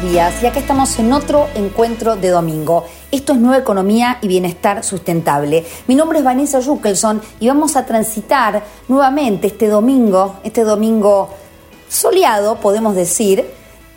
días y acá estamos en otro encuentro de domingo. Esto es Nueva Economía y Bienestar Sustentable. Mi nombre es Vanessa Jukelson y vamos a transitar nuevamente este domingo, este domingo soleado, podemos decir,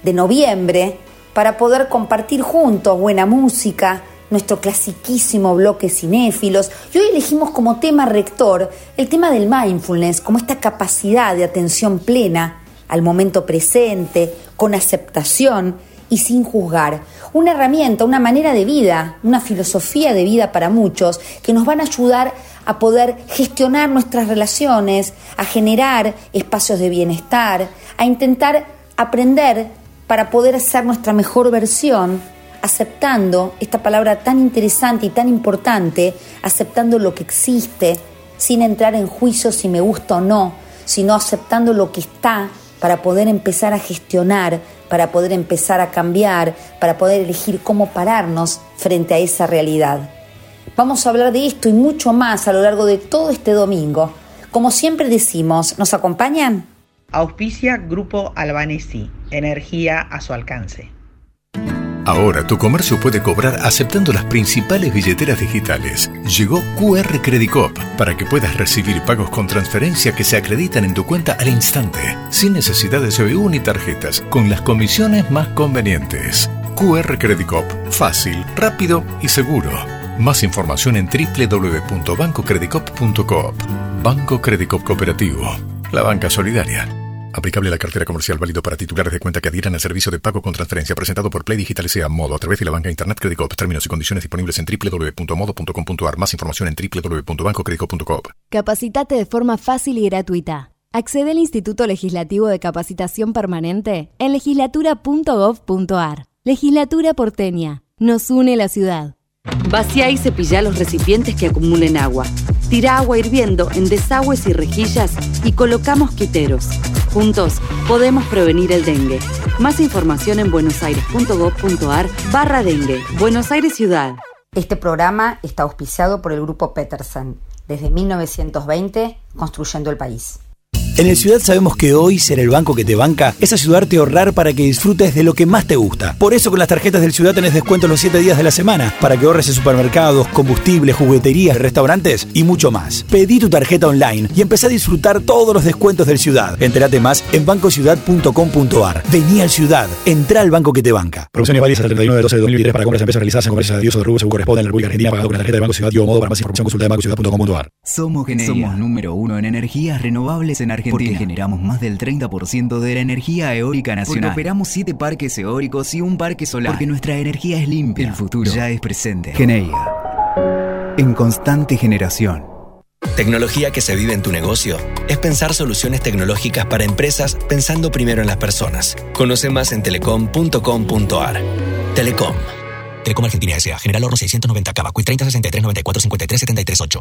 de noviembre, para poder compartir juntos buena música, nuestro clasiquísimo bloque cinéfilos. Y hoy elegimos como tema rector el tema del mindfulness, como esta capacidad de atención plena al momento presente, con aceptación y sin juzgar. Una herramienta, una manera de vida, una filosofía de vida para muchos que nos van a ayudar a poder gestionar nuestras relaciones, a generar espacios de bienestar, a intentar aprender para poder ser nuestra mejor versión, aceptando esta palabra tan interesante y tan importante, aceptando lo que existe, sin entrar en juicio si me gusta o no, sino aceptando lo que está para poder empezar a gestionar, para poder empezar a cambiar, para poder elegir cómo pararnos frente a esa realidad. Vamos a hablar de esto y mucho más a lo largo de todo este domingo. Como siempre decimos, ¿nos acompañan? Auspicia Grupo Albanesi, energía a su alcance. Ahora tu comercio puede cobrar aceptando las principales billeteras digitales. Llegó QR Credit para que puedas recibir pagos con transferencia que se acreditan en tu cuenta al instante, sin necesidad de CBU ni tarjetas, con las comisiones más convenientes. QR Credit fácil, rápido y seguro. Más información en www.bancocreditcop.coop. Banco Credit Cooperativo. La banca solidaria. Aplicable a la cartera comercial válido para titulares de cuenta que adhieran al servicio de pago con transferencia presentado por Play Digital sea Modo a través de la banca Internet Credicop. Términos y condiciones disponibles en www.modo.com.ar. Más información en www.bancocredicop.com. Capacitate de forma fácil y gratuita. Accede al Instituto Legislativo de Capacitación Permanente en legislatura.gov.ar. Legislatura porteña. Nos une la ciudad. Vacía y cepilla los recipientes que acumulen agua. Tira agua hirviendo en desagües y rejillas y colocamos quiteros. Juntos podemos prevenir el dengue. Más información en buenosaires.gov.ar barra dengue. Buenos Aires Ciudad. Este programa está auspiciado por el Grupo Peterson. Desde 1920, construyendo el país. En el Ciudad sabemos que hoy ser el banco que te banca es ayudarte a ahorrar para que disfrutes de lo que más te gusta. Por eso con las tarjetas del Ciudad tenés descuentos los 7 días de la semana para que ahorres en supermercados, combustibles, jugueterías, restaurantes y mucho más. Pedí tu tarjeta online y empecé a disfrutar todos los descuentos del Ciudad. Entérate más en bancociudad.com.ar. Vení al Ciudad, entra al banco que te banca. Promociones válidas hasta el 31 de 12 de 2023 para compras y empresas realizadas en comercios de o de según corresponde en la República Argentina pagado con la tarjeta de Banco Ciudad y o modo para más información consulta de bancociudad.com.ar. Somos Somos número uno en energías renovables en Argentina porque generamos más del 30% de la energía eólica nacional. Porque operamos 7 parques eólicos y un parque solar. Porque nuestra energía es limpia. El futuro ya es presente. Geneia. En constante generación. Tecnología que se vive en tu negocio es pensar soluciones tecnológicas para empresas pensando primero en las personas. Conoce más en telecom.com.ar. Telecom. Telecom Argentina S.A. General Oro 690 Cava. 30 63 94 53 73 8.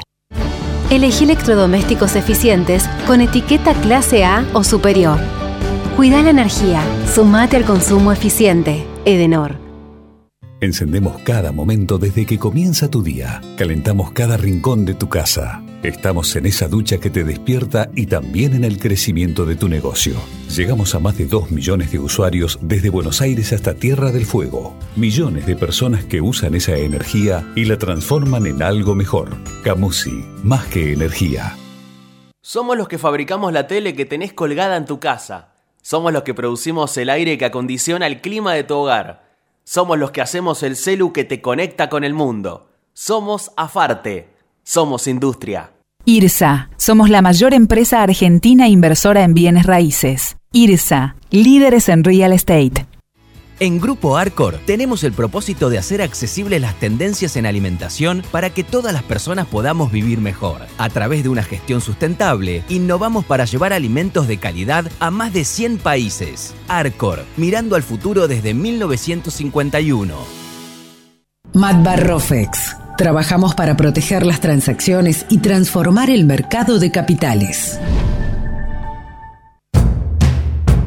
Elegí electrodomésticos eficientes con etiqueta clase A o superior. Cuida la energía. Sumate al consumo eficiente. Edenor. Encendemos cada momento desde que comienza tu día. Calentamos cada rincón de tu casa. Estamos en esa ducha que te despierta y también en el crecimiento de tu negocio. Llegamos a más de 2 millones de usuarios desde Buenos Aires hasta Tierra del Fuego. Millones de personas que usan esa energía y la transforman en algo mejor. Camusi, más que energía. Somos los que fabricamos la tele que tenés colgada en tu casa. Somos los que producimos el aire que acondiciona el clima de tu hogar. Somos los que hacemos el celu que te conecta con el mundo. Somos Afarte. Somos industria. IRSA. Somos la mayor empresa argentina inversora en bienes raíces. IRSA. Líderes en real estate. En Grupo Arcor tenemos el propósito de hacer accesibles las tendencias en alimentación para que todas las personas podamos vivir mejor. A través de una gestión sustentable, innovamos para llevar alimentos de calidad a más de 100 países. Arcor, mirando al futuro desde 1951. Matbarrofex. Trabajamos para proteger las transacciones y transformar el mercado de capitales.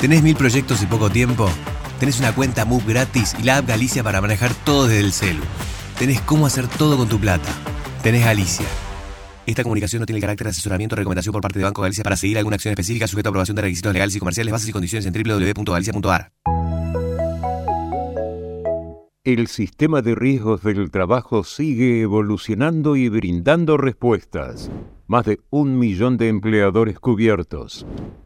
¿Tenés mil proyectos y poco tiempo? Tenés una cuenta Move gratis y la app Galicia para manejar todo desde el celu. Tenés cómo hacer todo con tu plata. Tenés Galicia. Esta comunicación no tiene carácter de asesoramiento o recomendación por parte de Banco Galicia para seguir alguna acción específica sujeto a aprobación de requisitos legales y comerciales, bases y condiciones en www.galicia.ar. El sistema de riesgos del trabajo sigue evolucionando y brindando respuestas. Más de un millón de empleadores cubiertos.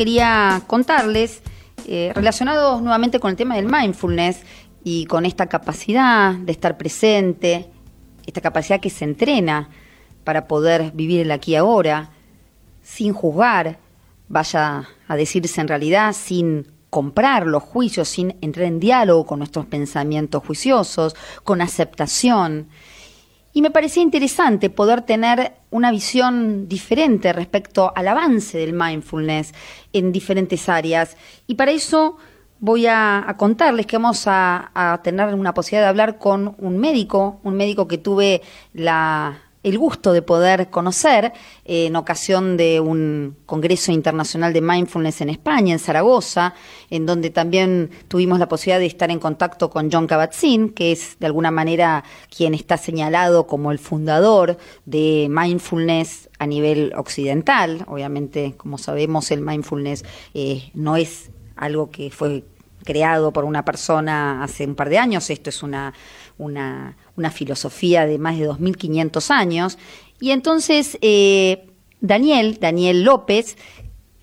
Quería contarles, eh, relacionados nuevamente con el tema del mindfulness y con esta capacidad de estar presente, esta capacidad que se entrena para poder vivir el aquí y ahora, sin juzgar, vaya a decirse en realidad, sin comprar los juicios, sin entrar en diálogo con nuestros pensamientos juiciosos, con aceptación. Y me parecía interesante poder tener una visión diferente respecto al avance del mindfulness en diferentes áreas. Y para eso voy a, contarles que vamos a, tener una posibilidad de hablar con un médico, un médico que tuve la el gusto de poder conocer eh, en ocasión de un Congreso Internacional de Mindfulness en España, en Zaragoza, en donde también tuvimos la posibilidad de estar en contacto con John Kabat-Zinn, que es de alguna manera quien está señalado como el fundador de mindfulness a nivel occidental. Obviamente, como sabemos, el mindfulness eh, no es algo que fue creado por una persona hace un par de años, esto es una, una, una filosofía de más de 2.500 años. Y entonces eh, Daniel, Daniel López,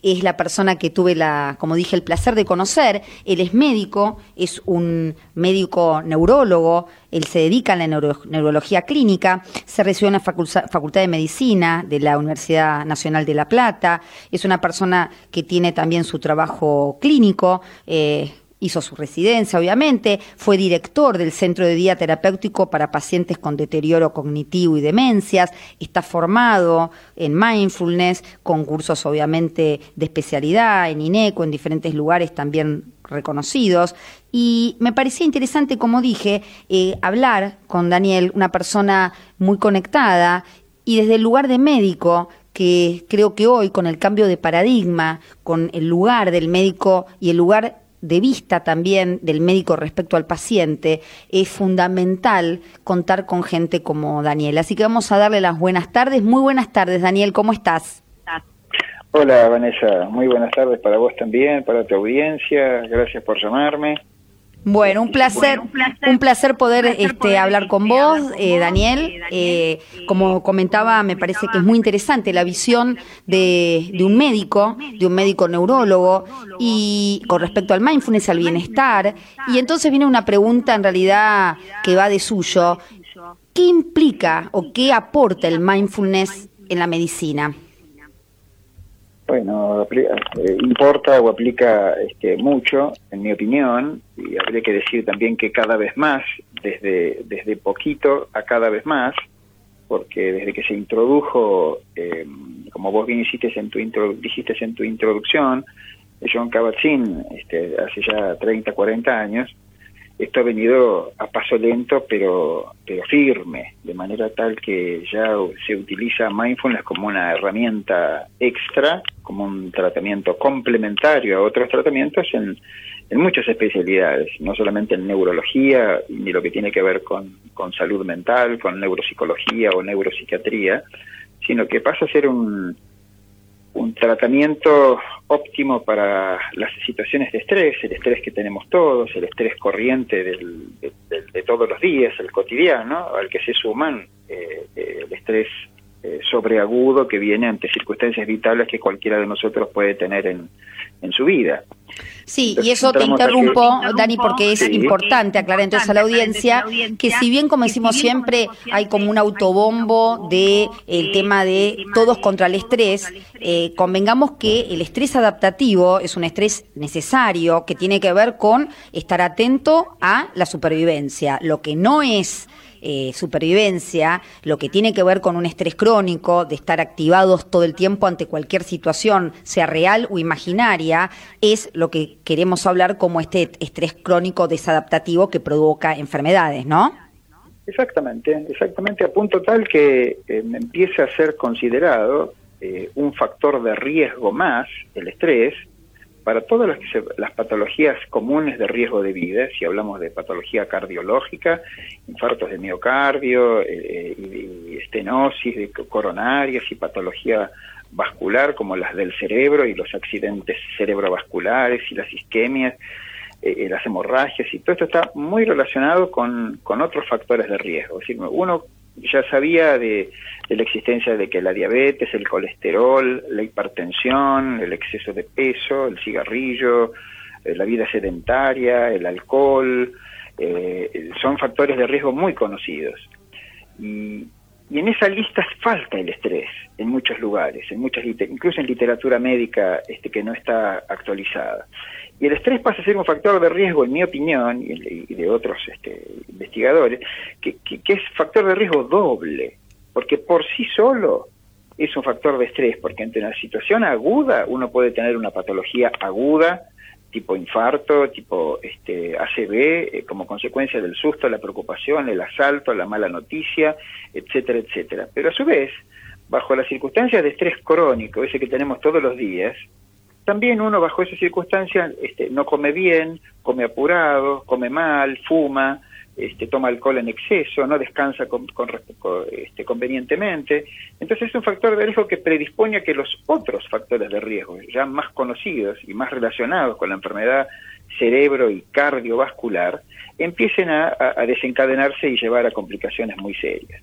es la persona que tuve la, como dije, el placer de conocer. Él es médico, es un médico neurólogo, él se dedica a la neurología clínica, se recibió en la Facultad de Medicina de la Universidad Nacional de La Plata, es una persona que tiene también su trabajo clínico. Eh, hizo su residencia, obviamente, fue director del Centro de Día Terapéutico para Pacientes con Deterioro Cognitivo y Demencias, está formado en mindfulness, con cursos obviamente de especialidad en INECO, en diferentes lugares también reconocidos. Y me parecía interesante, como dije, eh, hablar con Daniel, una persona muy conectada, y desde el lugar de médico, que creo que hoy, con el cambio de paradigma, con el lugar del médico y el lugar de vista también del médico respecto al paciente, es fundamental contar con gente como Daniel. Así que vamos a darle las buenas tardes. Muy buenas tardes, Daniel, ¿cómo estás? Hola, Vanessa. Muy buenas tardes para vos también, para tu audiencia. Gracias por llamarme. Bueno, un placer, un placer, poder, este, hablar con vos, eh, Daniel. Eh, como comentaba, me parece que es muy interesante la visión de, de, un médico, de un médico neurólogo, y con respecto al mindfulness, al bienestar. Y entonces viene una pregunta en realidad que va de suyo. ¿Qué implica o qué aporta el mindfulness en la medicina? Bueno, eh, importa o aplica este, mucho, en mi opinión, y habría que decir también que cada vez más, desde, desde poquito a cada vez más, porque desde que se introdujo, em, como vos bien hiciste en tu, dijiste en tu introducción, John Kabat-Zinn, este, hace ya 30, 40 años, esto ha venido a paso lento pero pero firme de manera tal que ya se utiliza mindfulness como una herramienta extra como un tratamiento complementario a otros tratamientos en, en muchas especialidades no solamente en neurología ni lo que tiene que ver con, con salud mental con neuropsicología o neuropsiquiatría sino que pasa a ser un un tratamiento óptimo para las situaciones de estrés, el estrés que tenemos todos, el estrés corriente del, de, de, todos los días, el cotidiano, al que se suman eh, eh, el estrés eh, sobreagudo que viene ante circunstancias vitales que cualquiera de nosotros puede tener en, en su vida. Sí, y eso te interrumpo, Dani, porque es importante aclarar entonces a la audiencia que si bien, como decimos siempre, hay como un autobombo de el tema de todos contra el estrés, eh, convengamos que el estrés adaptativo es un estrés necesario que tiene que ver con estar atento a la supervivencia. Lo que no es eh, supervivencia, lo que tiene que ver con un estrés crónico, de estar activados todo el tiempo ante cualquier situación, sea real o imaginaria, es lo que queremos hablar como este estrés crónico desadaptativo que provoca enfermedades, ¿no? Exactamente, exactamente a punto tal que eh, empieza a ser considerado eh, un factor de riesgo más, el estrés, para todas las, las, patologías comunes de riesgo de vida, si hablamos de patología cardiológica, infartos de miocardio, eh, y, y, estenosis de coronarias y patología vascular como las del cerebro y los accidentes cerebrovasculares y las isquemias, eh, las hemorragias y todo esto está muy relacionado con, con otros factores de riesgo. Es decir, uno ya sabía de, la existencia de que la diabetes, el colesterol, la hipertensión, el exceso de peso, el cigarrillo, eh, la vida sedentaria, el alcohol, eh, son factores de riesgo muy conocidos. Y, y, en esa lista falta el estrés en muchos lugares, en muchas incluso en literatura médica este, que no está actualizada. Y el estrés pasa a ser un factor de riesgo, en mi opinión, y, de otros este, investigadores, que, que, es factor de riesgo doble, porque por sí solo es un factor de estrés, porque ante una situación aguda uno puede tener una patología aguda, tipo infarto, tipo este, ACV, eh, como consecuencia del susto, la preocupación, el asalto, la mala noticia, etcétera, etcétera. Pero a su vez, bajo las circunstancias de estrés crónico, ese que tenemos todos los días, también uno bajo esas circunstancias este, no come bien, come apurado, come mal, fuma, este, toma alcohol en exceso, no descansa con, este, convenientemente. Entonces es un factor de riesgo que predispone a que los otros factores de riesgo, ya más conocidos y más relacionados con la enfermedad cerebro y cardiovascular, empiecen a, a desencadenarse y llevar a complicaciones muy serias.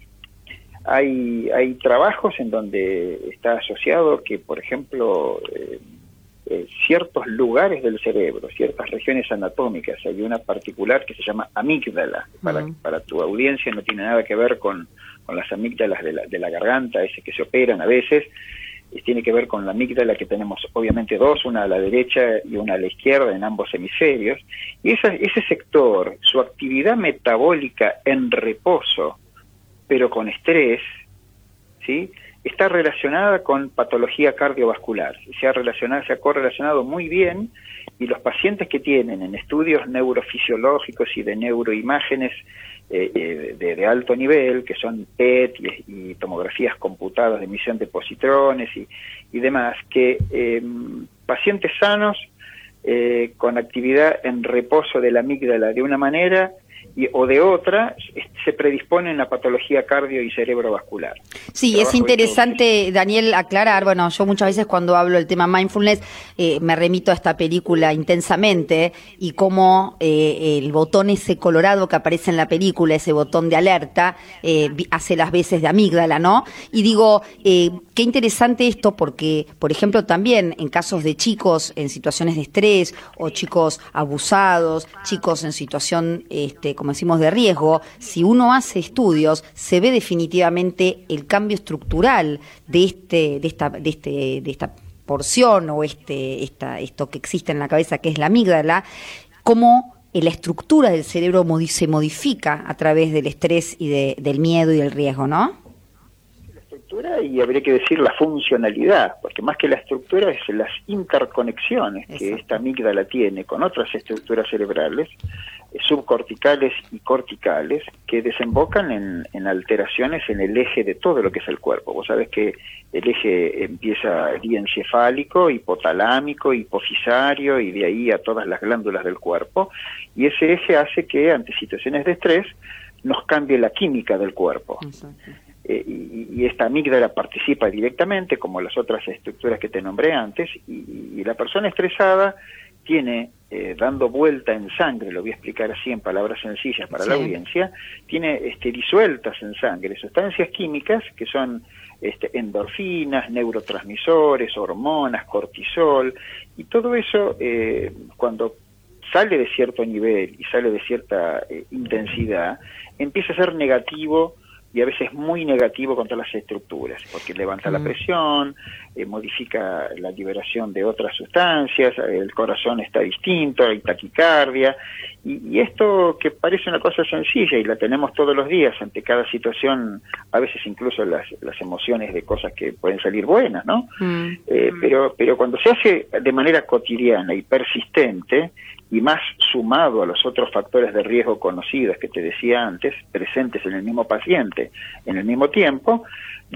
Hay, hay trabajos en donde está asociado que, por ejemplo, eh, eh, ciertos lugares del cerebro, ciertas regiones anatómicas. Hay una particular que se llama amígdala. Para, uh -huh. para tu audiencia no tiene nada que ver con, con las amígdalas de la, de la garganta, ese que se operan a veces. Y tiene que ver con la amígdala que tenemos obviamente dos, una a la derecha y una a la izquierda en ambos hemisferios. Y esa, ese sector, su actividad metabólica en reposo, pero con estrés, ¿sí? Está relacionada con patología cardiovascular. Se ha, relacionado, se ha correlacionado muy bien y los pacientes que tienen en estudios neurofisiológicos y de neuroimágenes eh, de, de, alto nivel, que son PET y, y, tomografías computadas de emisión de positrones y, y demás, que eh, pacientes sanos eh, con actividad en reposo de la amígdala de una manera y, o de otra se predisponen a patología cardio y cerebrovascular. Sí, es interesante, Daniel, aclarar, bueno, yo muchas veces cuando hablo del tema mindfulness eh, me remito a esta película intensamente y cómo eh, el botón ese colorado que aparece en la película, ese botón de alerta, eh, hace las veces de amígdala, ¿no? Y digo, eh, qué interesante esto porque, por ejemplo, también en casos de chicos en situaciones de estrés o chicos abusados, chicos en situación, este, como decimos, de riesgo, si uno hace estudios, se ve definitivamente el cambio estructural de este, de esta, de este, de esta porción o este, esta, esto que existe en la cabeza que es la amígdala, como la estructura del cerebro se modifica a través del estrés y de, del miedo y del riesgo, ¿no? estructura y habría que decir la funcionalidad, porque más que la estructura es las interconexiones Exacto. que esta amígdala tiene con otras estructuras cerebrales, eh, subcorticales y corticales, que desembocan en, en, alteraciones en el eje de todo lo que es el cuerpo. Vos sabés que el eje empieza diencefálico, hipotalámico, hipofisario y de ahí a todas las glándulas del cuerpo, y ese eje hace que ante situaciones de estrés nos cambie la química del cuerpo. Exacto eh, y, y esta amígdala participa directamente, como las otras estructuras que te nombré antes, y, y la persona estresada tiene, eh, dando vuelta en sangre, lo voy a explicar así en palabras sencillas para la audiencia, tiene este, disueltas en sangre sustancias químicas que son este, endorfinas, neurotransmisores, hormonas, cortisol, y todo eso eh, cuando sale de cierto nivel y sale de cierta eh, intensidad, empieza a ser negativo y a veces muy negativo contra las estructuras, porque levanta la Mm. presión, eh, modifica la liberación de otras sustancias, el corazón está distinto, hay taquicardia, y, y esto que parece una cosa sencilla y la tenemos todos los días ante cada situación, a veces incluso las, las emociones de cosas que pueden salir buenas, ¿no? Eh, pero, pero cuando se hace de manera cotidiana y persistente, y más sumado a los otros factores de riesgo conocidos que te decía antes, presentes en el mismo paciente en el mismo tiempo,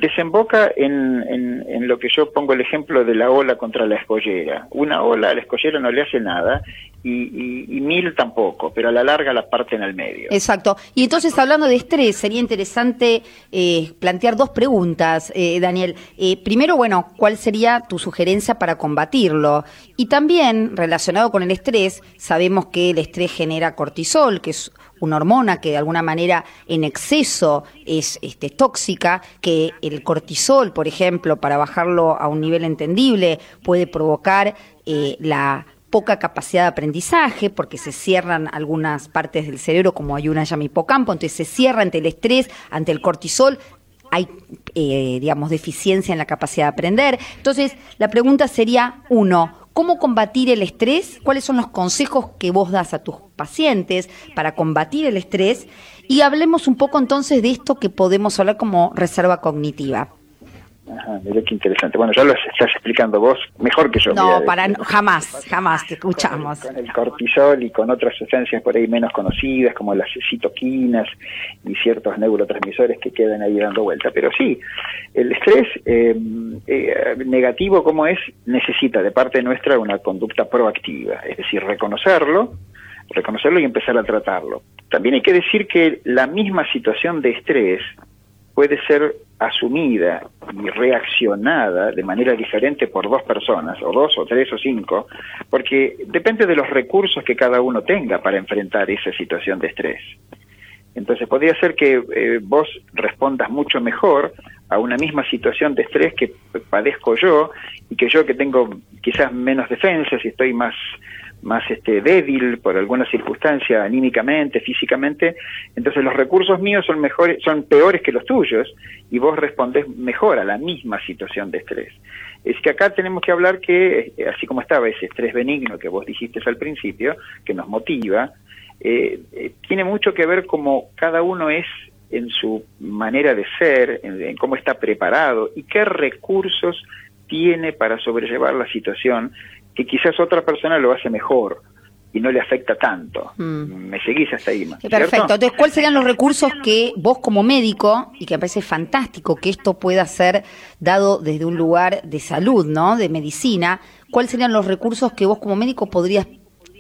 desemboca en, en- lo que yo pongo el ejemplo de la ola contra la escollera. Una ola a la escollera no le hace nada y, y- y mil tampoco, pero a la larga la parte en el medio. Exacto. Y entonces, hablando de estrés, sería interesante eh, plantear dos preguntas, eh, Daniel. Eh, primero, bueno, ¿cuál sería tu sugerencia para combatirlo? Y también, relacionado con el estrés, sabemos que el estrés genera cortisol, que es una hormona que de alguna manera en exceso es este, tóxica, que el cortisol, por ejemplo, para bajarlo a un nivel entendible, puede provocar eh, la poca capacidad de aprendizaje porque se cierran algunas partes del cerebro como hay una llama hipocampo, entonces se cierra ante el estrés, ante el cortisol, hay, eh, digamos, deficiencia en la capacidad de aprender. Entonces, la pregunta sería, uno, ¿cómo combatir el estrés? ¿Cuáles son los consejos que vos das a tus pacientes para combatir el estrés? Y hablemos un poco entonces de esto que podemos hablar como reserva cognitiva. Ajá, mira qué interesante. Bueno, ya lo estás explicando vos mejor que yo. No, mira, para jamás, jamás te escuchamos. con el cortisol y con otras sustancias por ahí menos conocidas como las citoquinas y ciertos neurotransmisores que quedan ahí dando vuelta. Pero sí, el estrés eh, eh, negativo como es necesita de parte nuestra una conducta proactiva, es decir, reconocerlo, reconocerlo y empezar a tratarlo. También hay que decir que la misma situación de estrés puede ser asumida y reaccionada de manera diferente por dos personas, o dos, o tres, o cinco, porque depende de los recursos que cada uno tenga para enfrentar esa situación de estrés. Entonces podría ser que eh, vos respondas mucho mejor a una misma situación de estrés que padezco yo y que yo que tengo quizás menos defensas y estoy más más este débil por alguna circunstancia anímicamente, físicamente, entonces los recursos míos son mejores, son peores que los tuyos y vos respondés mejor a la misma situación de estrés. Es que acá tenemos que hablar que, eh, así como estaba ese estrés benigno que vos dijiste al principio, que nos motiva, eh, eh, tiene mucho que ver como cada uno es en su manera de ser, en, en cómo está preparado y qué recursos tiene para sobrellevar la situación que quizás otra persona lo hace mejor y no le afecta tanto. ¿Me seguís hasta ahí? ¿cierto? Perfecto. Entonces, ¿cuáles serían los recursos que vos como médico, y que me parece fantástico que esto pueda ser dado desde un lugar de salud, ¿no? De medicina, ¿cuáles serían los recursos que vos como médico podrías,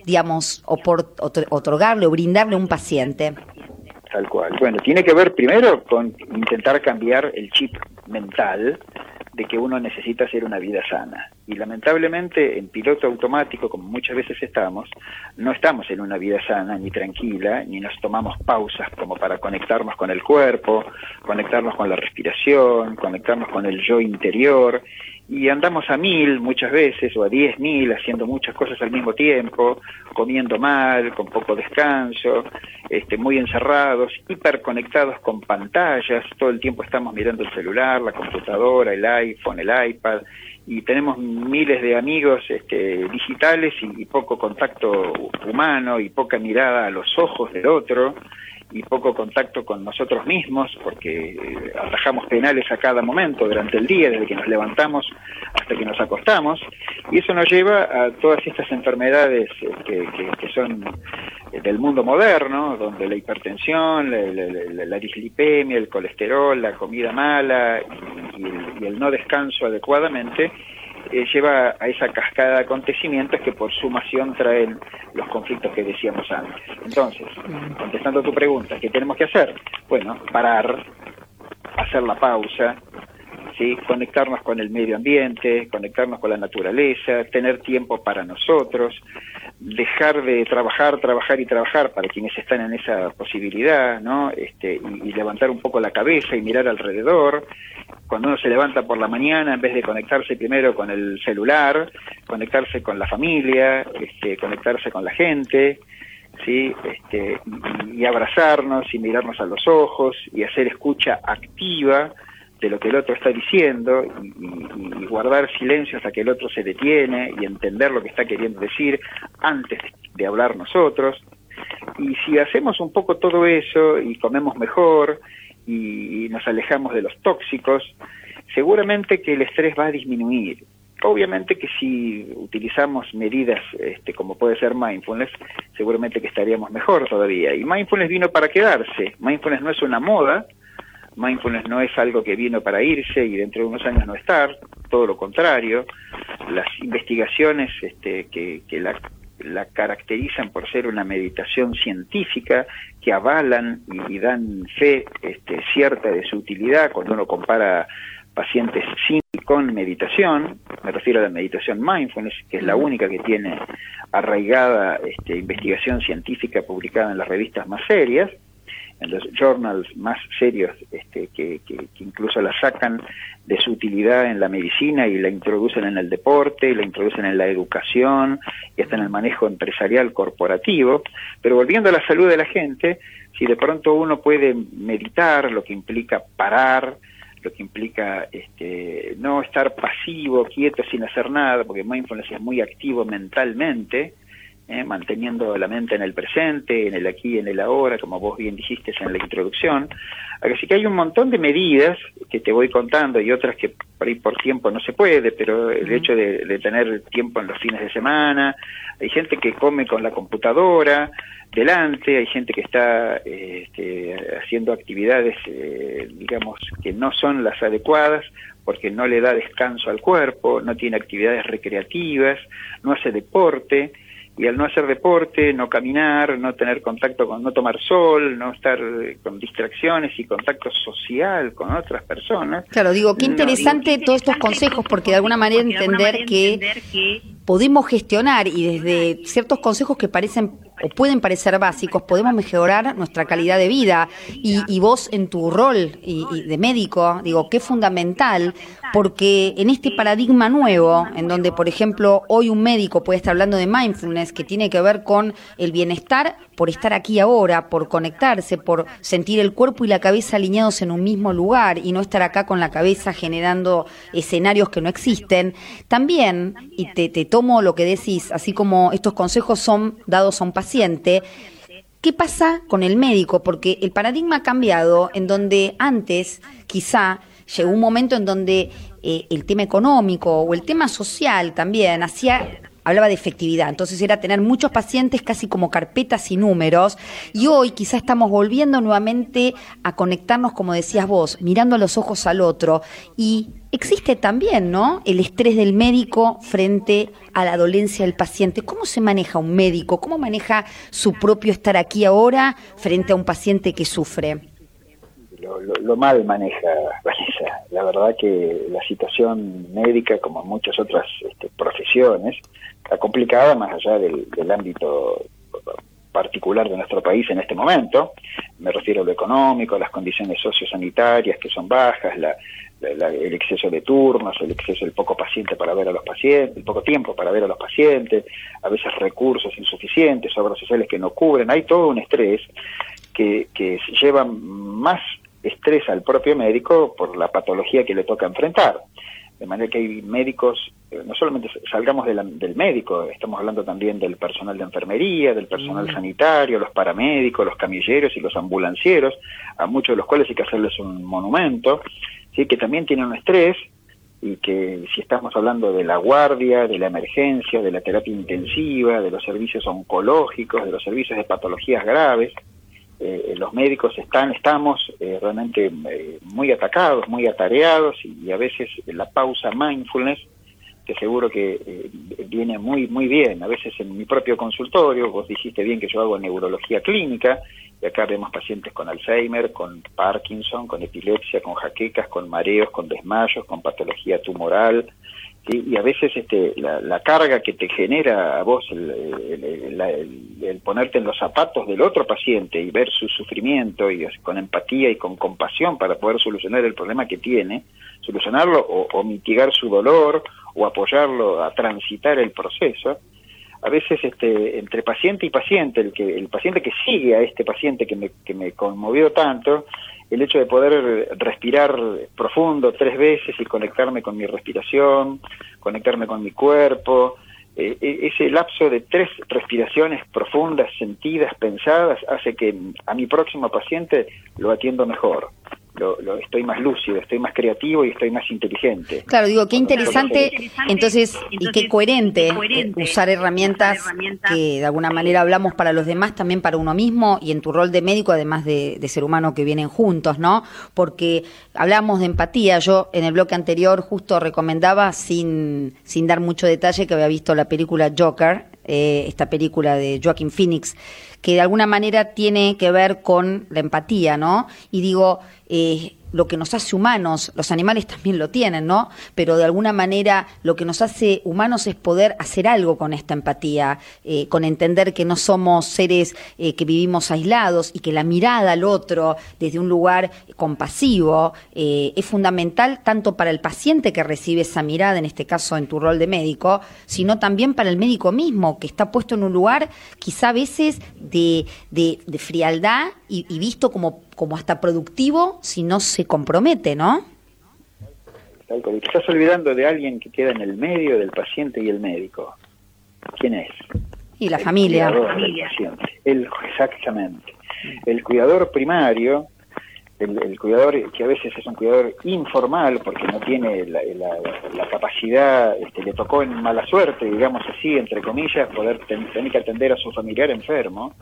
digamos, otorgarle o brindarle a un paciente? Tal cual. Bueno, tiene que ver primero con intentar cambiar el chip mental de que uno necesita hacer una vida sana. Y lamentablemente en piloto automático, como muchas veces estamos, no estamos en una vida sana ni tranquila, ni nos tomamos pausas como para conectarnos con el cuerpo, conectarnos con la respiración, conectarnos con el yo interior. Y andamos a mil muchas veces o a diez mil haciendo muchas cosas al mismo tiempo, comiendo mal, con poco descanso, este, muy encerrados, hiperconectados con pantallas, todo el tiempo estamos mirando el celular, la computadora, el iPhone, el iPad, y tenemos miles de amigos este, digitales y, y poco contacto humano y poca mirada a los ojos del otro y poco contacto con nosotros mismos porque eh, atajamos penales a cada momento durante el día, desde que nos levantamos hasta que nos acostamos, y eso nos lleva a todas estas enfermedades eh, que, que- son eh, del mundo moderno, donde la hipertensión, la, dislipemia, el colesterol, la comida mala y el, y el no descanso adecuadamente, eh, lleva a esa cascada de acontecimientos que por sumación traen los conflictos que decíamos antes. Entonces, contestando a tu pregunta, ¿qué tenemos que hacer? Bueno, parar, hacer la pausa, ¿sí? conectarnos con el medio ambiente, conectarnos con la naturaleza, tener tiempo para nosotros, dejar de trabajar, trabajar y trabajar para quienes están en esa posibilidad, ¿no? Este, y, y levantar un poco la cabeza y mirar alrededor. Cuando uno se levanta por la mañana, en vez de conectarse primero con el celular, conectarse con la familia, este, conectarse con la gente, ¿sí? Este, y, abrazarnos y mirarnos a los ojos y hacer escucha activa de lo que el otro está diciendo y, y- y guardar silencio hasta que el otro se detiene y entender lo que está queriendo decir antes de hablar nosotros. Y si hacemos un poco todo eso y comemos mejor y, nos alejamos de los tóxicos, seguramente que el estrés va a disminuir. Obviamente que si utilizamos medidas este, como puede ser mindfulness, seguramente que estaríamos mejor todavía. Y mindfulness vino para quedarse. Mindfulness no es una moda, Mindfulness no es algo que vino para irse y dentro de unos años no estar, todo lo contrario. Las investigaciones este, que, que la, la caracterizan por ser una meditación científica que avalan y, y dan fe este, cierta de su utilidad cuando uno compara pacientes sin y con meditación, me refiero a la meditación mindfulness, que es la única que tiene arraigada este, investigación científica publicada en las revistas más serias, en los journals más serios este, que, incluso la sacan de su utilidad en la medicina y la introducen en el deporte, y la introducen en la educación y hasta en el manejo empresarial corporativo. Pero volviendo a la salud de la gente, si de pronto uno puede meditar, lo que implica parar, lo que implica este, no estar pasivo, quieto, sin hacer nada, porque mindfulness es muy activo mentalmente, ¿eh? manteniendo la mente en el presente, en el aquí y en el ahora, como vos bien dijiste en la introducción. Así que hay un montón de medidas que te voy contando y otras que por ahí por tiempo no se puede, pero el hecho de, de tener tiempo en los fines de semana, hay gente que come con la computadora delante, hay gente que está eh, este, haciendo actividades, eh, digamos, que no son las adecuadas porque no le da descanso al cuerpo, no tiene actividades recreativas, no hace deporte, y al no hacer deporte, no caminar, no tener contacto con, no tomar sol, no estar eh, con distracciones y contacto social con otras personas. Claro, digo, qué no, interesante todos estos consejos porque de alguna manera entender que podemos gestionar y desde ciertos consejos que parecen o pueden parecer básicos, podemos mejorar nuestra calidad de vida. Y, y vos en tu rol y, de médico, digo, qué fundamental, porque en este paradigma nuevo, en donde, por ejemplo, hoy un médico puede estar hablando de mindfulness, que tiene que ver con el bienestar por estar aquí ahora, por conectarse, por sentir el cuerpo y la cabeza alineados en un mismo lugar y no estar acá con la cabeza generando escenarios que no existen. También, y te, te tomo lo que decís, así como estos consejos son dados a un paciente, ¿Qué pasa con el médico? Porque el paradigma ha cambiado en donde antes quizá llegó un momento en donde eh, el tema económico o el tema social también hacía hablaba de efectividad, entonces era tener muchos pacientes casi como carpetas y números y hoy quizá estamos volviendo nuevamente a conectarnos como decías vos, mirando a los ojos al otro y existe también, ¿no? El estrés del médico frente a la dolencia del paciente. ¿Cómo se maneja un médico? ¿Cómo maneja su propio estar aquí ahora frente a un paciente que sufre? Lo, mal maneja Vanessa. La verdad que la situación médica, como muchas otras este, profesiones, está complicada más allá del, del ámbito particular de nuestro país en este momento. Me refiero a lo económico, las condiciones sociosanitarias que son bajas, la- la- el exceso de turnos, el exceso, el poco paciente para ver a los pacientes, el poco tiempo para ver a los pacientes, a veces recursos insuficientes, obras sociales que no cubren. Hay todo un estrés que, que lleva más estrés al propio médico por la patología que le toca enfrentar. De manera que hay médicos, eh, no solamente salgamos de la- del médico, estamos hablando también del personal de enfermería, del personal Mm. sanitario, los paramédicos, los camilleros y los ambulancieros, a muchos de los cuales hay que hacerles un monumento, ¿sí? que también tienen un estrés y que si estamos hablando de la guardia, de la emergencia, de la terapia intensiva, de los servicios oncológicos, de los servicios de patologías graves, eh, los médicos están, estamos eh, realmente eh, muy atacados, muy atareados y, y a veces la pausa mindfulness, que seguro que eh, viene muy muy bien, a veces en mi propio consultorio, vos dijiste bien que yo hago neurología clínica y acá vemos pacientes con Alzheimer, con Parkinson, con epilepsia, con jaquecas, con mareos, con desmayos, con patología tumoral, ¿sí? y a veces este, la, carga que te genera a vos el- el ponerte en los zapatos del otro paciente y ver su sufrimiento y con empatía y con compasión para poder solucionar el problema que tiene, solucionarlo o, o mitigar su dolor o apoyarlo a transitar el proceso, a veces este, entre paciente y paciente, el, que, el paciente que sigue a este paciente que me, que me conmovió tanto, el hecho de poder respirar profundo tres veces y conectarme con mi respiración, conectarme con mi cuerpo, eh, e- ese lapso de tres respiraciones profundas, sentidas, pensadas, hace que a mi próximo paciente lo atiendo mejor. Lo, lo- estoy más lúcido, estoy más creativo y estoy más inteligente. Claro, digo, qué interesante, entonces, y qué coherente usar herramientas que de alguna manera hablamos para los demás, también para uno mismo y en tu rol de médico, además de, de ser humano que vienen juntos, ¿no? Porque hablamos de empatía, yo en el bloque anterior justo recomendaba, sin, sin dar mucho detalle, que había visto la película Joker, eh, esta película de Joaquin Phoenix, que de alguna manera tiene que ver con la empatía, ¿no? Y digo, eh, lo que nos hace humanos, los animales también lo tienen, ¿no? Pero de alguna manera lo que nos hace humanos es poder hacer algo con esta empatía, eh, con entender que no somos seres eh, que vivimos aislados y que la mirada al otro desde un lugar compasivo es fundamental tanto para el paciente que recibe esa mirada, en este caso en tu rol de médico, sino también para el médico mismo, que está puesto en un lugar quizá a veces de, de- frialdad y visto como, como hasta productivo si no se compromete, ¿no? Te estás olvidando de alguien que queda en el medio del paciente y el médico. ¿Quién es? Y la familia. cuidador. El, exactamente. El cuidador primario, el, cuidador que a veces es un cuidador informal porque no tiene la, capacidad, este, le tocó en mala suerte, digamos así, entre comillas, poder ten- tener que atender a su familiar enfermo.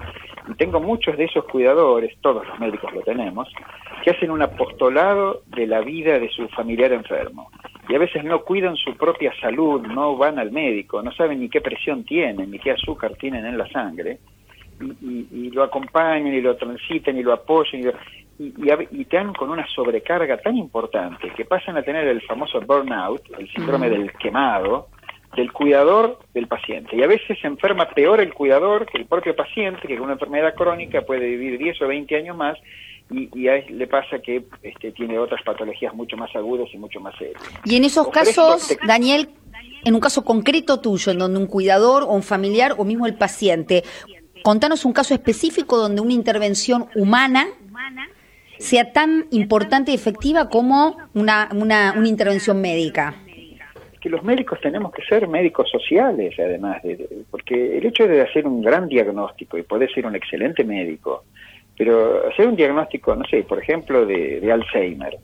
Y tengo muchos de esos cuidadores, todos los médicos lo tenemos, que hacen un apostolado de la vida de su familiar enfermo. Y a veces no cuidan su propia salud, no van al médico, no saben ni qué presión tienen, ni qué azúcar tienen en la sangre, y, y- y lo acompañan y lo transitan y lo apoyan y, lo- y, y y te dan con una sobrecarga tan importante que pasan a tener el famoso burnout, el síndrome del quemado, del cuidador del paciente. Y a veces se enferma peor el cuidador que el propio paciente, que con una enfermedad crónica puede vivir 10 o 20 años más, y, y a él le pasa que este, tiene otras patologías mucho más agudas y mucho más serias. Y en esos casos, Daniel, en un caso concreto tuyo, en donde un cuidador o un familiar o mismo el paciente, contanos un caso específico donde una intervención humana sea tan importante y efectiva como una, una, una intervención médica. que los médicos tenemos que ser médicos sociales, además, de, de- porque el hecho de hacer un gran diagnóstico y poder ser un excelente médico, pero hacer un diagnóstico, no sé, por ejemplo, de, de Alzheimer,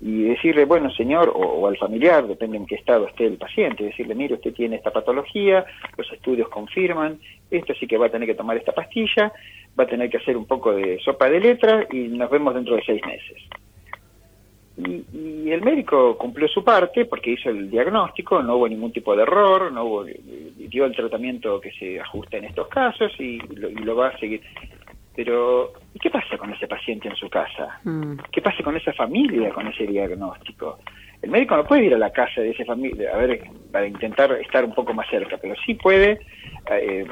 y decirle, bueno, señor, o, o al familiar, depende en qué estado esté el paciente, decirle, mire, usted tiene esta patología, los estudios confirman, esto sí que va a tener que tomar esta pastilla, va a tener que hacer un poco de sopa de letras y nos vemos dentro de seis meses. Y, y el médico cumplió su parte porque hizo el diagnóstico, no hubo ningún tipo de error, no hubo, dio el tratamiento que se ajusta en estos casos y lo, y lo va a seguir. Pero, ¿y qué pasa con ese paciente en su casa? ¿Qué pasa con esa familia con ese diagnóstico? El médico no puede ir a la casa de esa familia a ver para intentar estar un poco más cerca, pero sí puede eh,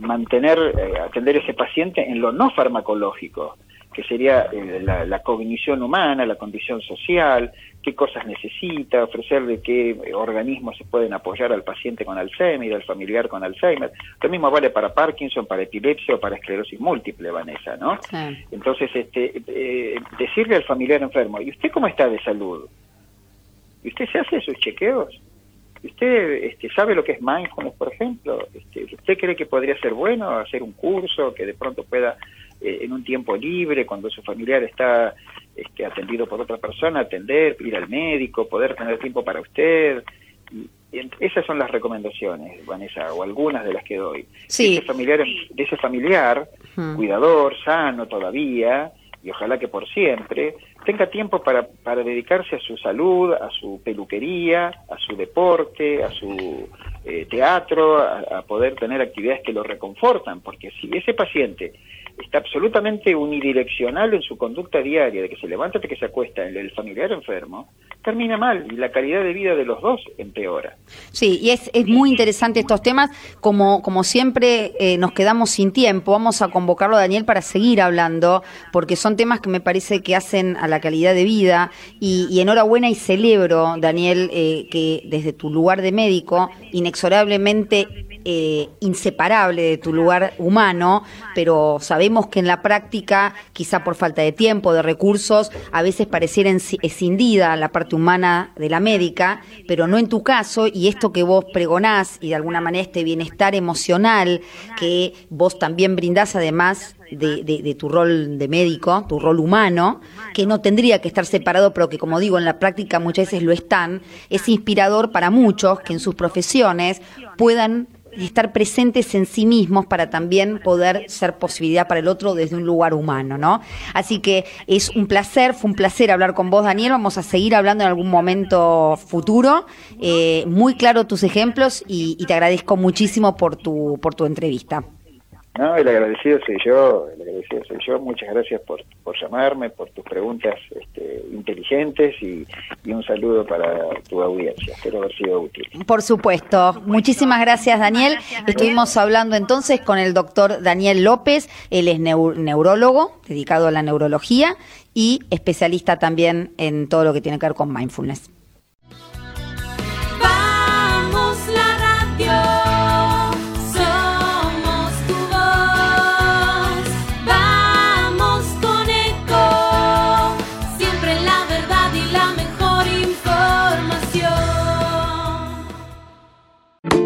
mantener, eh, atender a ese paciente en lo no farmacológico, que sería eh, la, la cognición humana, la condición social, qué cosas necesita, ofrecerle qué organismos se pueden apoyar al paciente con Alzheimer, al familiar con Alzheimer. Lo mismo vale para Parkinson, para epilepsia o para esclerosis múltiple, Vanessa, ¿no? Entonces, este, eh, decirle al familiar enfermo, ¿y usted cómo está de salud? ¿Y usted se hace sus chequeos? ¿Y ¿Usted este, sabe lo que es mindfulness, por ejemplo? Este, ¿Usted cree que podría ser bueno hacer un curso que de pronto pueda, eh, en un tiempo libre, cuando su familiar está este, atendido por otra persona, atender, ir al médico, poder tener tiempo para usted? Y, esas son las recomendaciones, Vanessa, o algunas de las que doy. Sí. De ese familiar, de ese familiar cuidador, sano todavía, y ojalá que por siempre, tenga tiempo para, para dedicarse a su salud, a su peluquería, a su deporte, a su eh, teatro, a, poder tener actividades que lo reconfortan, porque si ese paciente está absolutamente unidireccional en su conducta diaria, de que se levanta hasta que se acuesta el, el familiar enfermo, termina mal y la calidad de vida de los dos empeora. Sí, y es, es muy interesante estos temas. Como, como siempre eh, nos quedamos sin tiempo, vamos a convocarlo a Daniel para seguir hablando, porque son temas que me parece que hacen la calidad de vida. Y, enhorabuena y celebro, Daniel, eh, que desde tu lugar de médico, inexorablemente eh, inseparable de tu lugar humano, pero sabemos que en la práctica, quizá por falta de tiempo, de recursos, a veces pareciera escindida la parte humana de la médica, pero no en tu caso, y esto que vos pregonás y de alguna manera este bienestar emocional que vos también brindás además de, de- de tu rol de médico, tu rol humano, que no tendría que estar separado, pero que como digo, en la práctica muchas veces lo están, es inspirador para muchos que en sus profesiones puedan estar presentes en sí mismos para también poder ser posibilidad para el otro desde un lugar humano, ¿no? Así que es un placer, fue un placer hablar con vos, Daniel. Vamos a seguir hablando en algún momento futuro. Eh, muy claro tus ejemplos y, y te agradezco muchísimo por tu, por tu entrevista. No, el agradecido soy yo, el agradecido soy yo. Muchas gracias por, por llamarme, por tus preguntas este, inteligentes y, y un saludo para tu audiencia. Espero haber sido útil. Por supuesto. Muchísimas gracias, Daniel. Estuvimos hablando entonces con el doctor Daniel López. Él es neu- neurólogo, dedicado a la neurología y especialista también en todo lo que tiene que ver con mindfulness.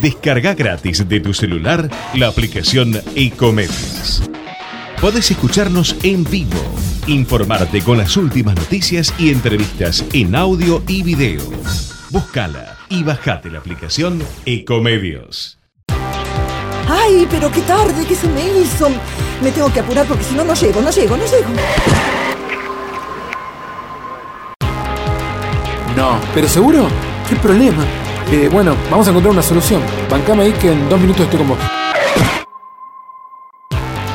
Descarga gratis de tu celular la aplicación Ecomedios. Podés escucharnos en vivo, informarte con las últimas noticias y entrevistas en audio y video. Búscala y bajate la aplicación Ecomedios. Ay, pero qué tarde que se me hizo. Me tengo que apurar porque si no, no llego, no llego, no llego. No. ¿Pero seguro? ¿Qué problema? Eh, bueno, vamos a encontrar una solución. Bancame ahí que en dos minutos estoy con vos.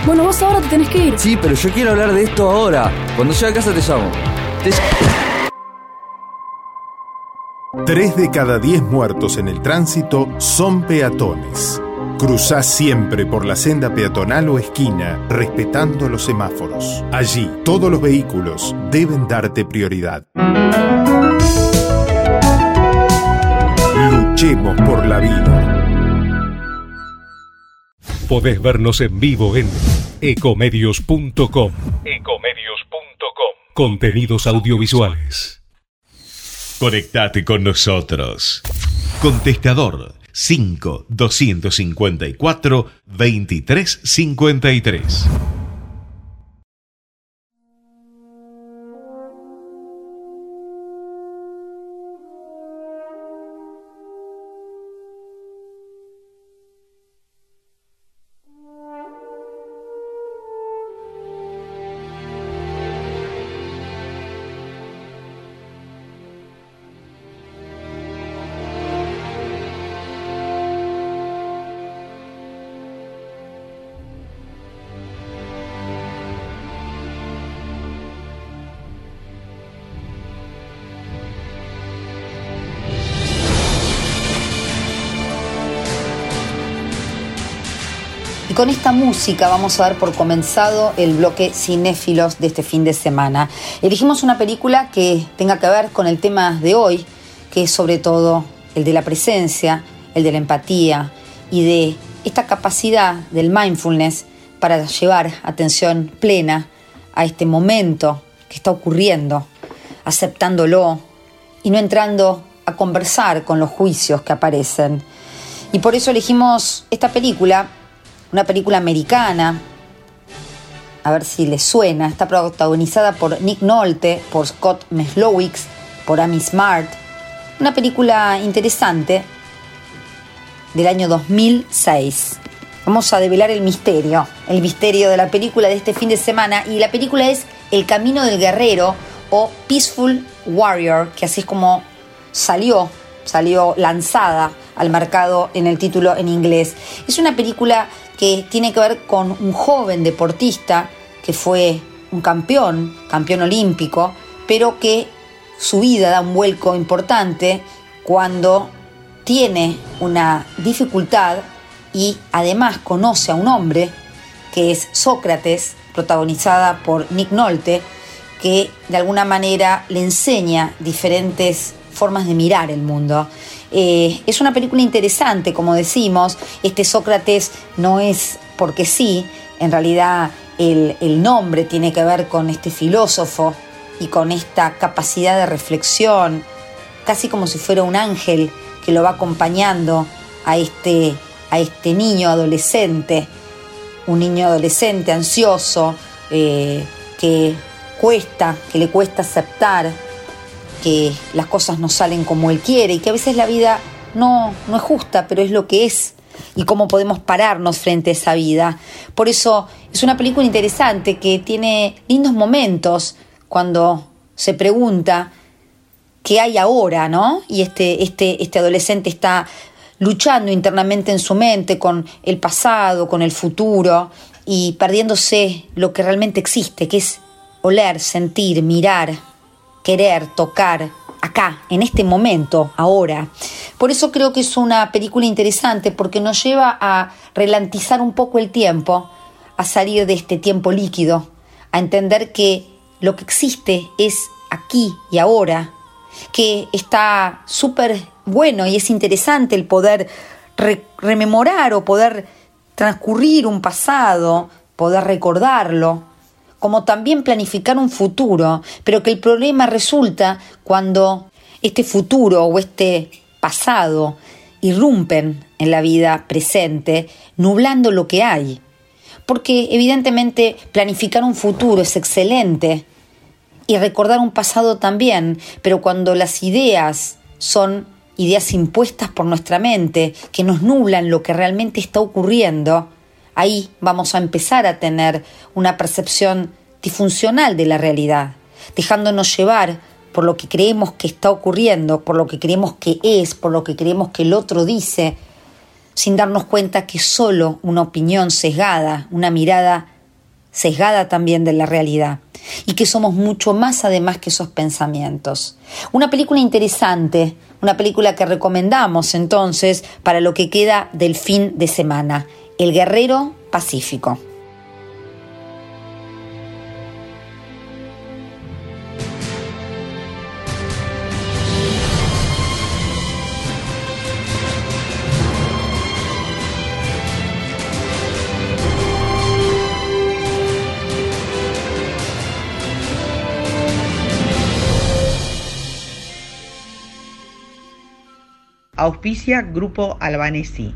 Bueno, vos ahora te tenés que ir. Sí, pero yo quiero hablar de esto ahora. Cuando llegue a casa te llamo. Te- Tres de cada diez muertos en el tránsito son peatones. Cruzá siempre por la senda peatonal o esquina, respetando los semáforos. Allí, todos los vehículos deben darte prioridad. Luchemos por la vida. Podés vernos en vivo en ecomedios.com. Contenidos audiovisuales. Conectate con nosotros. Contestador 5 254 2353. Con esta música vamos a dar por comenzado el bloque cinéfilos de este fin de semana. Elegimos una película que tenga que ver con el tema de hoy, que es sobre todo el de la presencia, el de la empatía y de esta capacidad del mindfulness para llevar atención plena a este momento que está ocurriendo, aceptándolo y no entrando a conversar con los juicios que aparecen. Y por eso elegimos esta película, una película americana, a ver si les suena. Está protagonizada por Nick Nolte, por Scott Meslowicz, por Amy Smart. Una película interesante del año 2006. Vamos a develar el misterio, el misterio de la película de este fin de semana. Y la película es El Camino del Guerrero o Peaceful Warrior, que así es como salió, salió lanzada al mercado en el título en inglés. Es una película que tiene que ver con un joven deportista que fue un campeón, campeón olímpico, pero que su vida da un vuelco importante cuando tiene una dificultad y además conoce a un hombre que es Sócrates, protagonizada por Nick Nolte, que de alguna manera le enseña diferentes formas de mirar el mundo. Eh, es una película interesante, como decimos, este Sócrates no es porque sí, en realidad el, el nombre tiene que ver con este filósofo y con esta capacidad de reflexión, casi como si fuera un ángel que lo va acompañando a este, a este niño adolescente, un niño adolescente ansioso, eh, que cuesta, que le cuesta aceptar que las cosas no salen como él quiere y que a veces la vida no, no es justa, pero es lo que es y cómo podemos pararnos frente a esa vida. Por eso es una película interesante que tiene lindos momentos cuando se pregunta qué hay ahora, ¿no? Y este, este, este adolescente está luchando internamente en su mente con el pasado, con el futuro y perdiéndose lo que realmente existe, que es oler, sentir, mirar, querer, tocar, acá, en este momento, ahora. Por eso creo que es una película interesante porque nos lleva a relantizar un poco el tiempo, a salir de este tiempo líquido, a entender que lo que existe es aquí y ahora, que está súper bueno y es interesante el poder re- rememorar o poder transcurrir un pasado, poder recordarlo, como también planificar un futuro, pero que el problema resulta cuando este futuro o este pasado irrumpen en la vida presente, nublando lo que hay. Porque evidentemente planificar un futuro es excelente y recordar un pasado también, pero cuando las ideas son ideas impuestas por nuestra mente, que nos nublan lo que realmente está ocurriendo, ahí vamos a empezar a tener una percepción disfuncional de la realidad, dejándonos llevar por lo que creemos que está ocurriendo, por lo que creemos que es, por lo que creemos que el otro dice, sin darnos cuenta que solo una opinión sesgada, una mirada sesgada también de la realidad, y que somos mucho más además que esos pensamientos. Una película interesante, una película que recomendamos entonces para lo que queda del fin de semana, El Guerrero Pacífico. Auspicia Grupo Albanesi.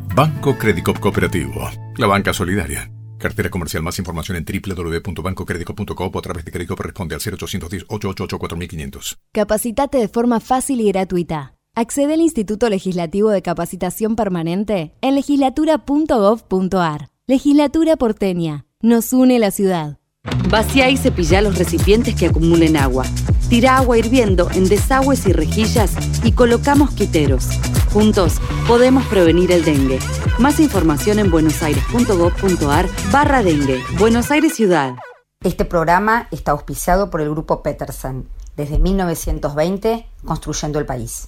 Banco Credicop Cooperativo, la banca solidaria. Cartera comercial. Más información en www.bancocredico.coop o a través de crédito corresponde al 0810 888 4500. Capacitate de forma fácil y gratuita. Accede al Instituto Legislativo de Capacitación Permanente en legislatura.gov.ar. Legislatura porteña. Nos une la ciudad. Vacía y cepilla los recipientes que acumulen agua. Tira agua hirviendo en desagües y rejillas y coloca mosquiteros. Juntos podemos prevenir el dengue. Más información en buenosaires.gov.ar barra dengue. Buenos Aires Ciudad. Este programa está auspiciado por el Grupo Petersen, desde 1920, construyendo el país.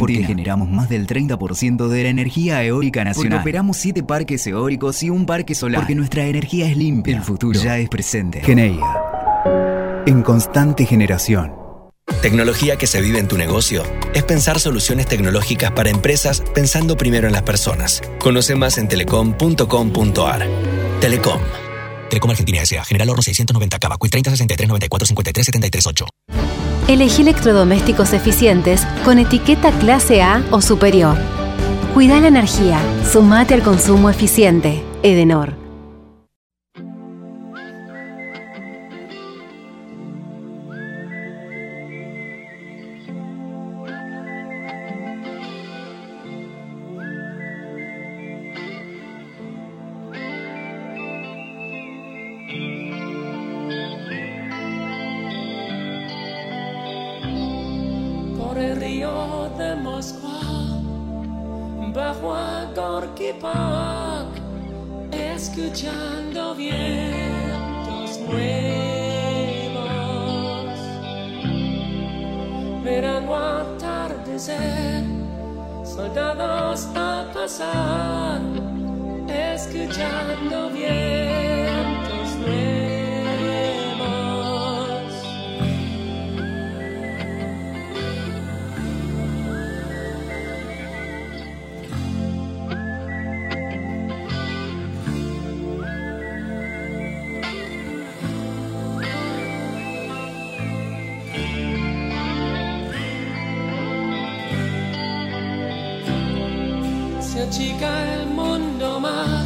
Porque generamos más del 30% de la energía eólica nacional. Porque operamos 7 parques eólicos y un parque solar. Porque nuestra energía es limpia. El futuro ya es presente. Geneia. En constante generación. Tecnología que se vive en tu negocio es pensar soluciones tecnológicas para empresas pensando primero en las personas. Conoce más en telecom.com.ar. Telecom. Telecom Argentina S.A. General Horno 690 Cava. 30 63 94 53 73 8. Elegí electrodomésticos eficientes con etiqueta clase A o superior. Cuida la energía. Sumate al consumo eficiente. Edenor. Se achica el mundo más.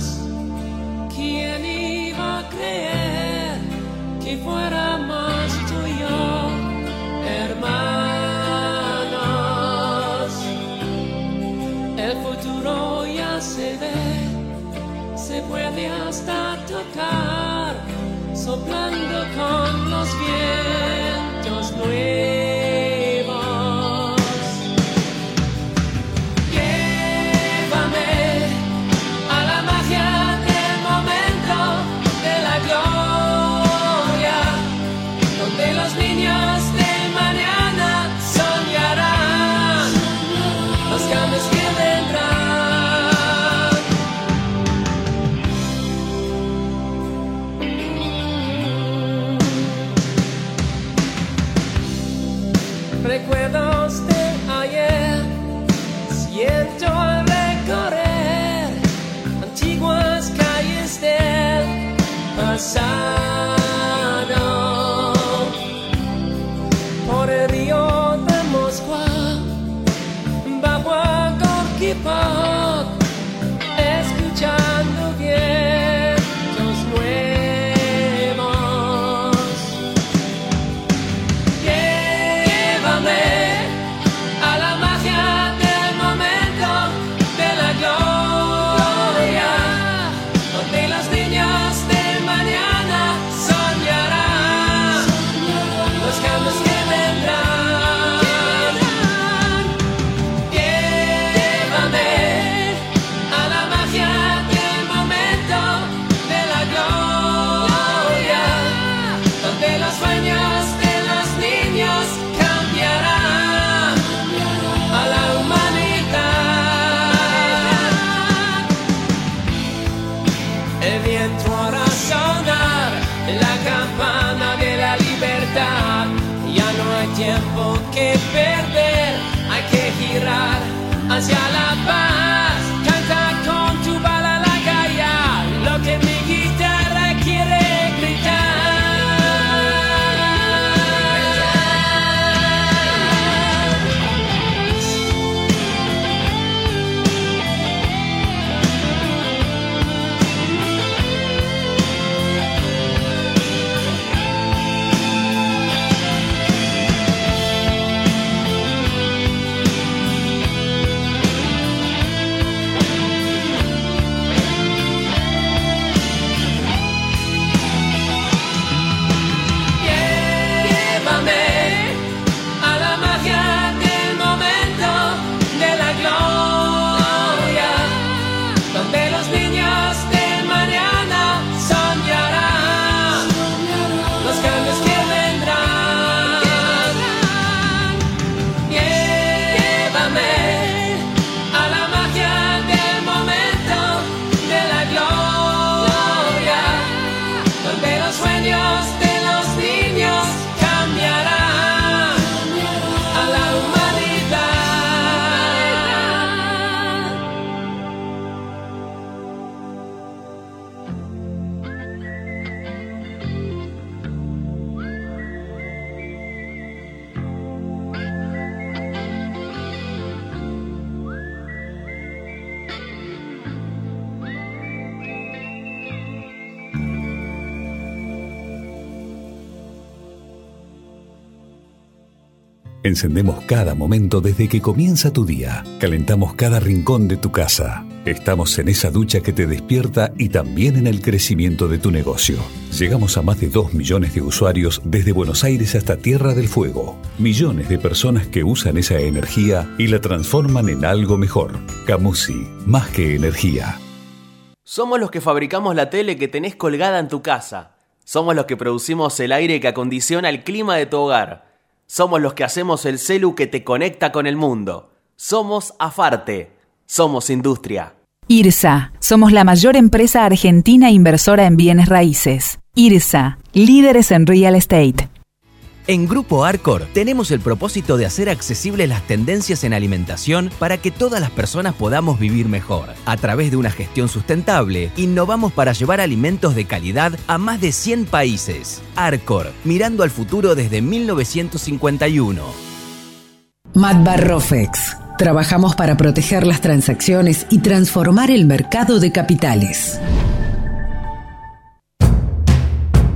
Encendemos cada momento desde que comienza tu día. Calentamos cada rincón de tu casa. Estamos en esa ducha que te despierta y también en el crecimiento de tu negocio. Llegamos a más de 2 millones de usuarios desde Buenos Aires hasta Tierra del Fuego. Millones de personas que usan esa energía y la transforman en algo mejor. Camusi, más que energía. Somos los que fabricamos la tele que tenés colgada en tu casa. Somos los que producimos el aire que acondiciona el clima de tu hogar. Somos los que hacemos el celu que te conecta con el mundo. Somos Afarte. Somos industria. IRSA. Somos la mayor empresa argentina inversora en bienes raíces. IRSA. Líderes en real estate. En Grupo Arcor tenemos el propósito de hacer accesibles las tendencias en alimentación para que todas las personas podamos vivir mejor. A través de una gestión sustentable, innovamos para llevar alimentos de calidad a más de 100 países. Arcor, mirando al futuro desde 1951. Matbar Rofex. Trabajamos para proteger las transacciones y transformar el mercado de capitales.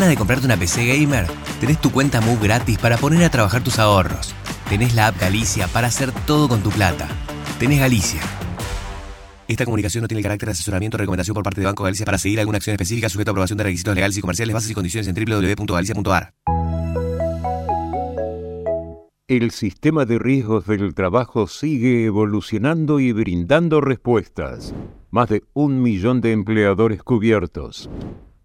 ¿Tenés ganas de comprarte una PC gamer? Tenés tu cuenta Move gratis para poner a trabajar tus ahorros. Tenés la app Galicia para hacer todo con tu plata. Tenés Galicia. Esta comunicación no tiene el carácter de asesoramiento o recomendación por parte de Banco Galicia para seguir alguna acción específica sujeta a aprobación de requisitos legales y comerciales, bases y condiciones en www.galicia.ar. El sistema de riesgos del trabajo sigue evolucionando y brindando respuestas. Más de un millón de empleadores cubiertos.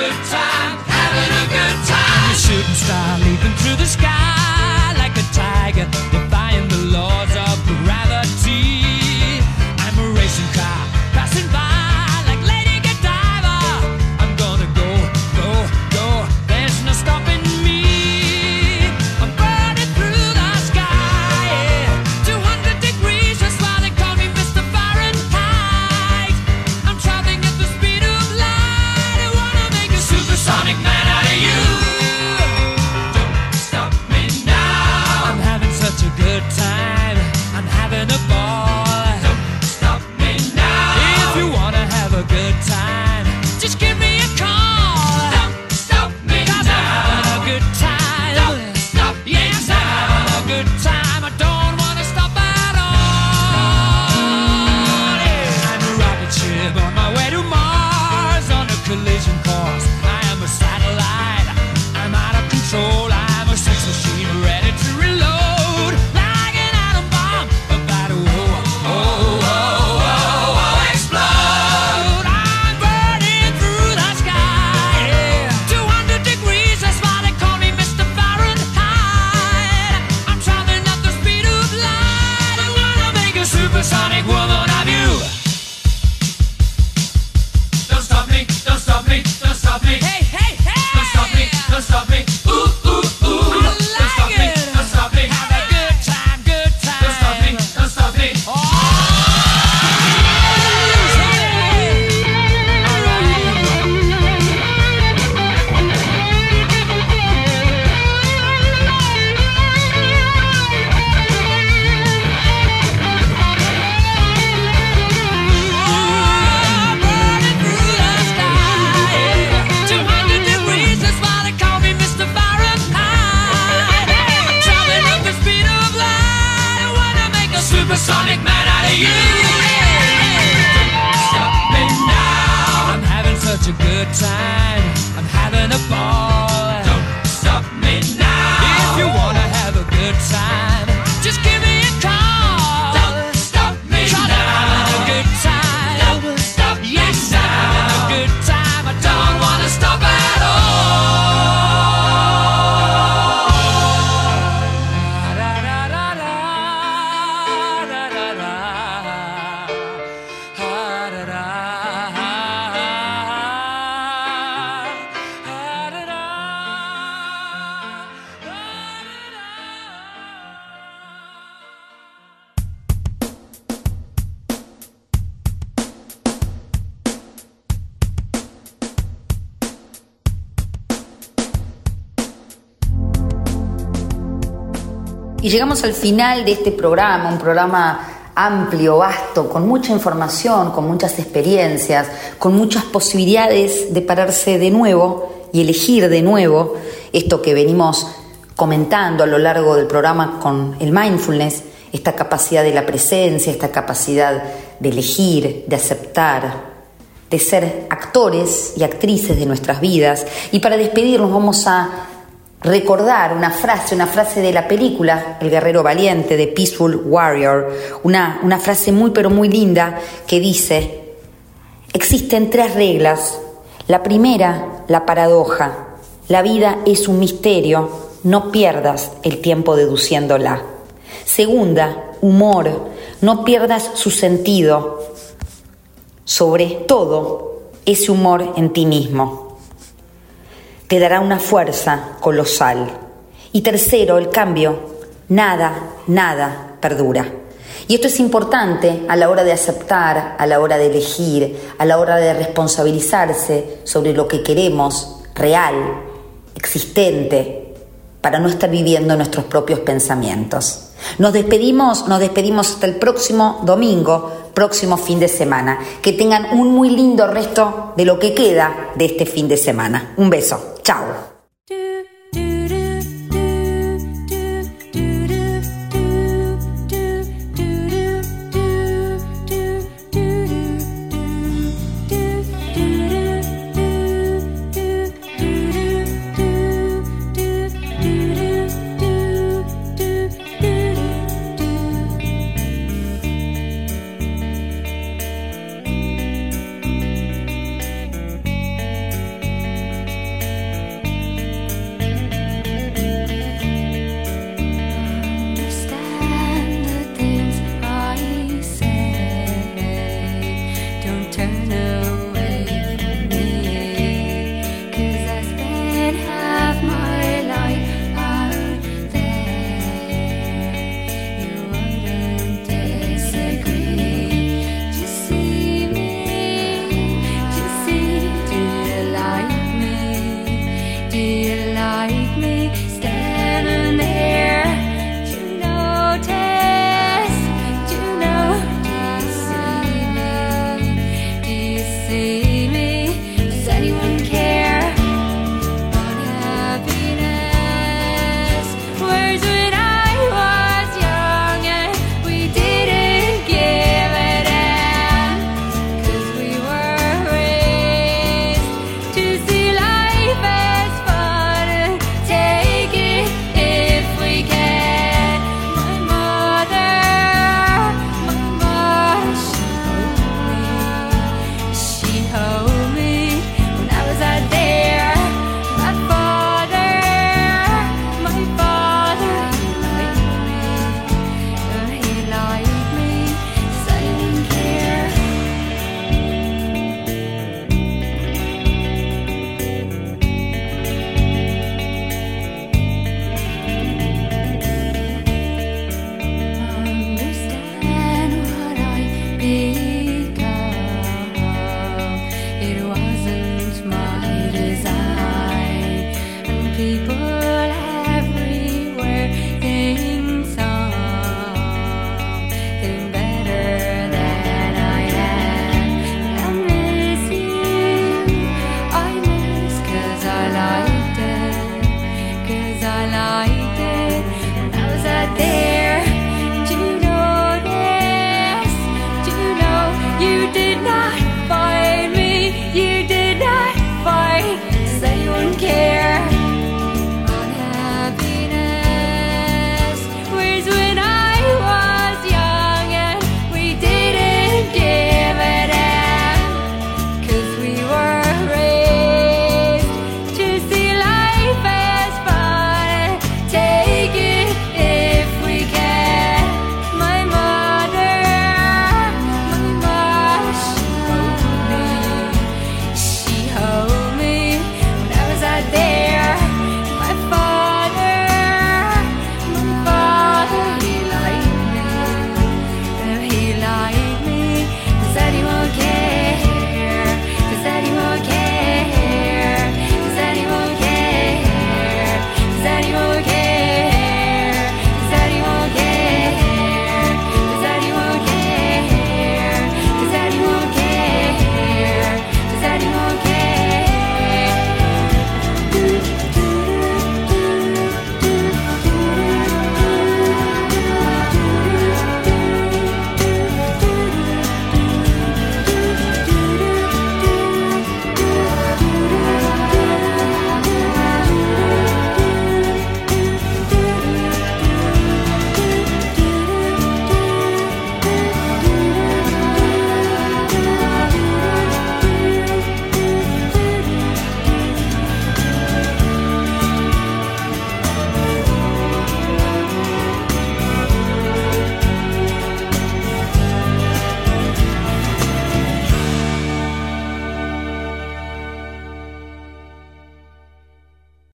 Good time, having a good time. A shooting star leaping through the sky llegamos al final de este programa, un programa amplio, vasto, con mucha información, con muchas experiencias, con muchas posibilidades de pararse de nuevo y elegir de nuevo esto que venimos comentando a lo largo del programa con el mindfulness, esta capacidad de la presencia, esta capacidad de elegir, de aceptar, de ser actores y actrices de nuestras vidas. Y para despedirnos vamos a recordar una frase, una frase de la película El Guerrero Valiente de Peaceful Warrior, una, una frase muy pero muy linda que dice, existen tres reglas. La primera, la paradoja. La vida es un misterio, no pierdas el tiempo deduciéndola. Segunda, humor, no pierdas su sentido. Sobre todo, ese humor en ti mismo te dará una fuerza colosal. Y tercero, el cambio. Nada, nada perdura. Y esto es importante a la hora de aceptar, a la hora de elegir, a la hora de responsabilizarse sobre lo que queremos, real, existente, para no estar viviendo nuestros propios pensamientos. Nos despedimos, nos despedimos hasta el próximo domingo, próximo fin de semana. Que tengan un muy lindo resto de lo que queda de este fin de semana. Un beso. 找